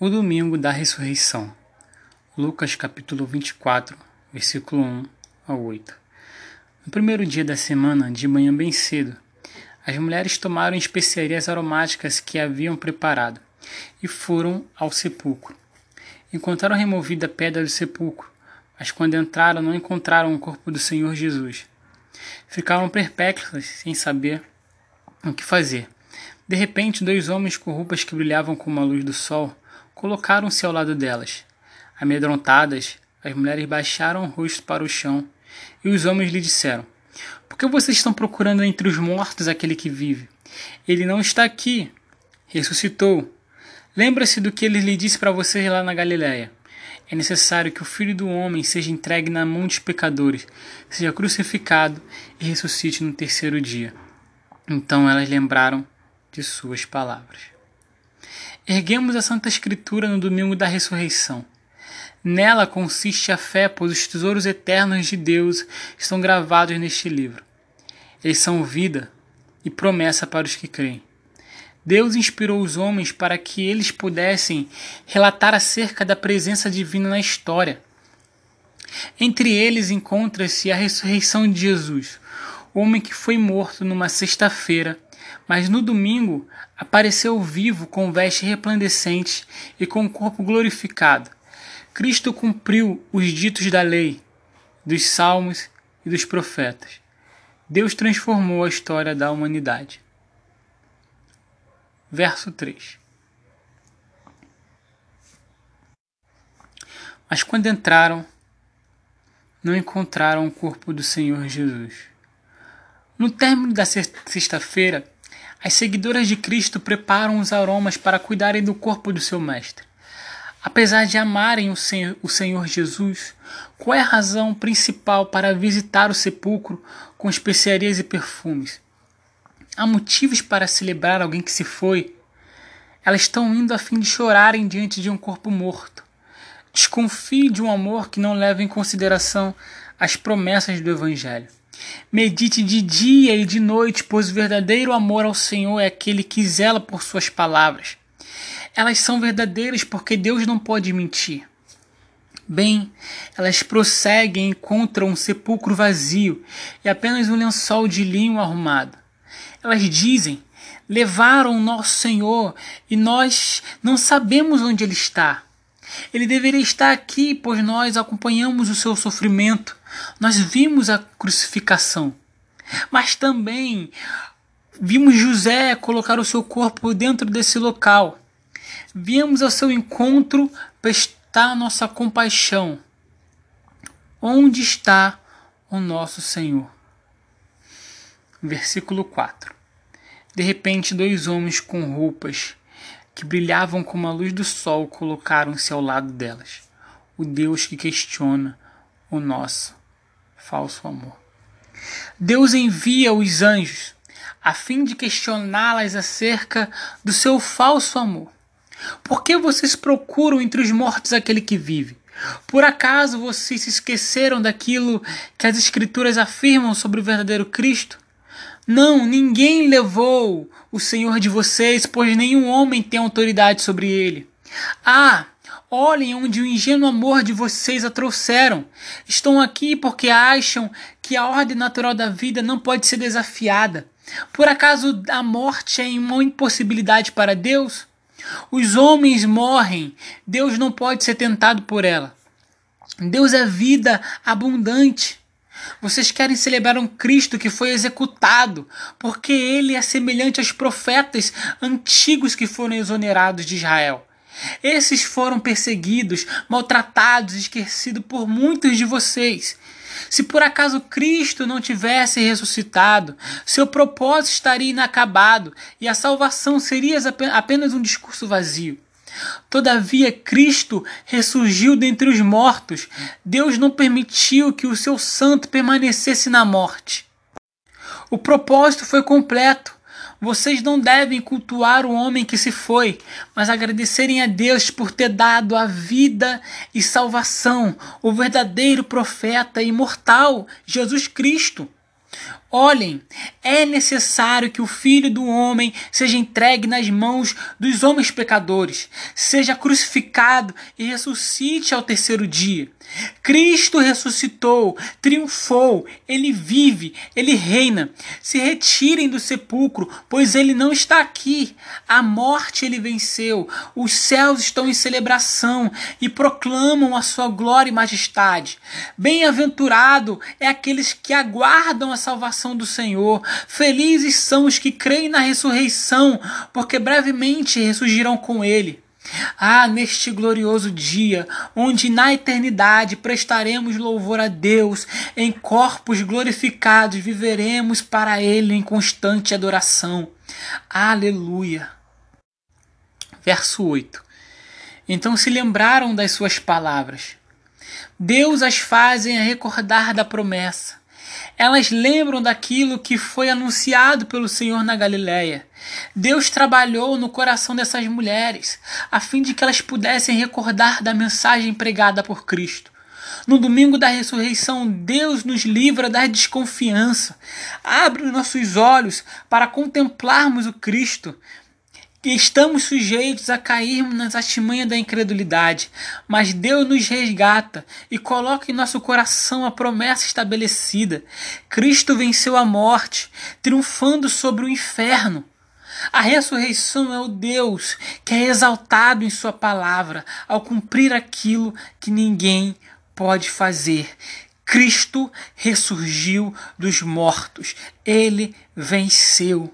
O domingo da ressurreição. Lucas capítulo 24, versículo 1 ao 8. No primeiro dia da semana, de manhã bem cedo, as mulheres tomaram especiarias aromáticas que haviam preparado e foram ao sepulcro. Encontraram removida a pedra do sepulcro, mas quando entraram não encontraram o corpo do Senhor Jesus. Ficaram perplexas, sem saber o que fazer. De repente, dois homens com roupas que brilhavam como a luz do sol colocaram-se ao lado delas. Amedrontadas, as mulheres baixaram o rosto para o chão e os homens lhe disseram: Por que vocês estão procurando entre os mortos aquele que vive? Ele não está aqui. Ressuscitou. Lembra-se do que ele lhe disse para vocês lá na Galiléia. É necessário que o Filho do Homem seja entregue na mão dos pecadores, seja crucificado e ressuscite no terceiro dia. Então elas lembraram de suas palavras. Erguemos a Santa Escritura no domingo da ressurreição. Nela consiste a fé, pois os tesouros eternos de Deus estão gravados neste livro. Eles são vida e promessa para os que creem. Deus inspirou os homens para que eles pudessem relatar acerca da presença divina na história. Entre eles encontra-se a ressurreição de Jesus, homem que foi morto numa sexta-feira mas no domingo apareceu vivo com vestes resplandecentes e com o corpo glorificado. Cristo cumpriu os ditos da lei, dos salmos e dos profetas. Deus transformou a história da humanidade. Verso 3 Mas quando entraram, não encontraram o corpo do Senhor Jesus. No término da sexta-feira, as seguidoras de Cristo preparam os aromas para cuidarem do corpo do seu Mestre. Apesar de amarem o Senhor, o Senhor Jesus, qual é a razão principal para visitar o sepulcro com especiarias e perfumes? Há motivos para celebrar alguém que se foi? Elas estão indo a fim de chorarem diante de um corpo morto. Desconfie de um amor que não leva em consideração as promessas do Evangelho. Medite de dia e de noite, pois o verdadeiro amor ao Senhor é aquele que zela por suas palavras. Elas são verdadeiras porque Deus não pode mentir. Bem, elas prosseguem e encontram um sepulcro vazio e apenas um lençol de linho arrumado. Elas dizem: Levaram o nosso Senhor e nós não sabemos onde ele está. Ele deveria estar aqui, pois nós acompanhamos o seu sofrimento, nós vimos a crucificação, mas também vimos José colocar o seu corpo dentro desse local. Viemos ao seu encontro prestar nossa compaixão. Onde está o nosso Senhor? Versículo 4. De repente, dois homens com roupas que brilhavam como a luz do sol, colocaram-se ao lado delas. O Deus que questiona o nosso falso amor. Deus envia os anjos a fim de questioná-las acerca do seu falso amor. Por que vocês procuram entre os mortos aquele que vive? Por acaso vocês se esqueceram daquilo que as Escrituras afirmam sobre o verdadeiro Cristo? Não, ninguém levou o Senhor de vocês, pois nenhum homem tem autoridade sobre ele. Ah, olhem onde o ingênuo amor de vocês a trouxeram. Estão aqui porque acham que a ordem natural da vida não pode ser desafiada. Por acaso a morte é uma impossibilidade para Deus? Os homens morrem, Deus não pode ser tentado por ela. Deus é vida abundante. Vocês querem celebrar um Cristo que foi executado, porque ele é semelhante aos profetas antigos que foram exonerados de Israel. Esses foram perseguidos, maltratados esquecidos por muitos de vocês. Se por acaso Cristo não tivesse ressuscitado, seu propósito estaria inacabado e a salvação seria apenas um discurso vazio. Todavia, Cristo ressurgiu dentre os mortos. Deus não permitiu que o seu santo permanecesse na morte. O propósito foi completo. Vocês não devem cultuar o homem que se foi, mas agradecerem a Deus por ter dado a vida e salvação, o verdadeiro profeta imortal, Jesus Cristo. Olhem, é necessário que o Filho do Homem seja entregue nas mãos dos homens pecadores, seja crucificado e ressuscite ao terceiro dia. Cristo ressuscitou, triunfou, ele vive, ele reina. Se retirem do sepulcro, pois ele não está aqui. A morte ele venceu, os céus estão em celebração e proclamam a sua glória e majestade. Bem-aventurado é aqueles que aguardam a salvação do Senhor. Felizes são os que creem na ressurreição, porque brevemente ressurgirão com ele. Ah, neste glorioso dia, onde na eternidade prestaremos louvor a Deus, em corpos glorificados viveremos para Ele em constante adoração. Aleluia. Verso 8. Então se lembraram das suas palavras. Deus as fazem a recordar da promessa elas lembram daquilo que foi anunciado pelo Senhor na Galiléia. Deus trabalhou no coração dessas mulheres, a fim de que elas pudessem recordar da mensagem pregada por Cristo. No domingo da ressurreição, Deus nos livra da desconfiança, abre nossos olhos para contemplarmos o Cristo, estamos sujeitos a cairmos nas artimanhas da incredulidade, mas Deus nos resgata e coloca em nosso coração a promessa estabelecida. Cristo venceu a morte, triunfando sobre o inferno. A ressurreição é o Deus que é exaltado em Sua palavra ao cumprir aquilo que ninguém pode fazer. Cristo ressurgiu dos mortos, ele venceu.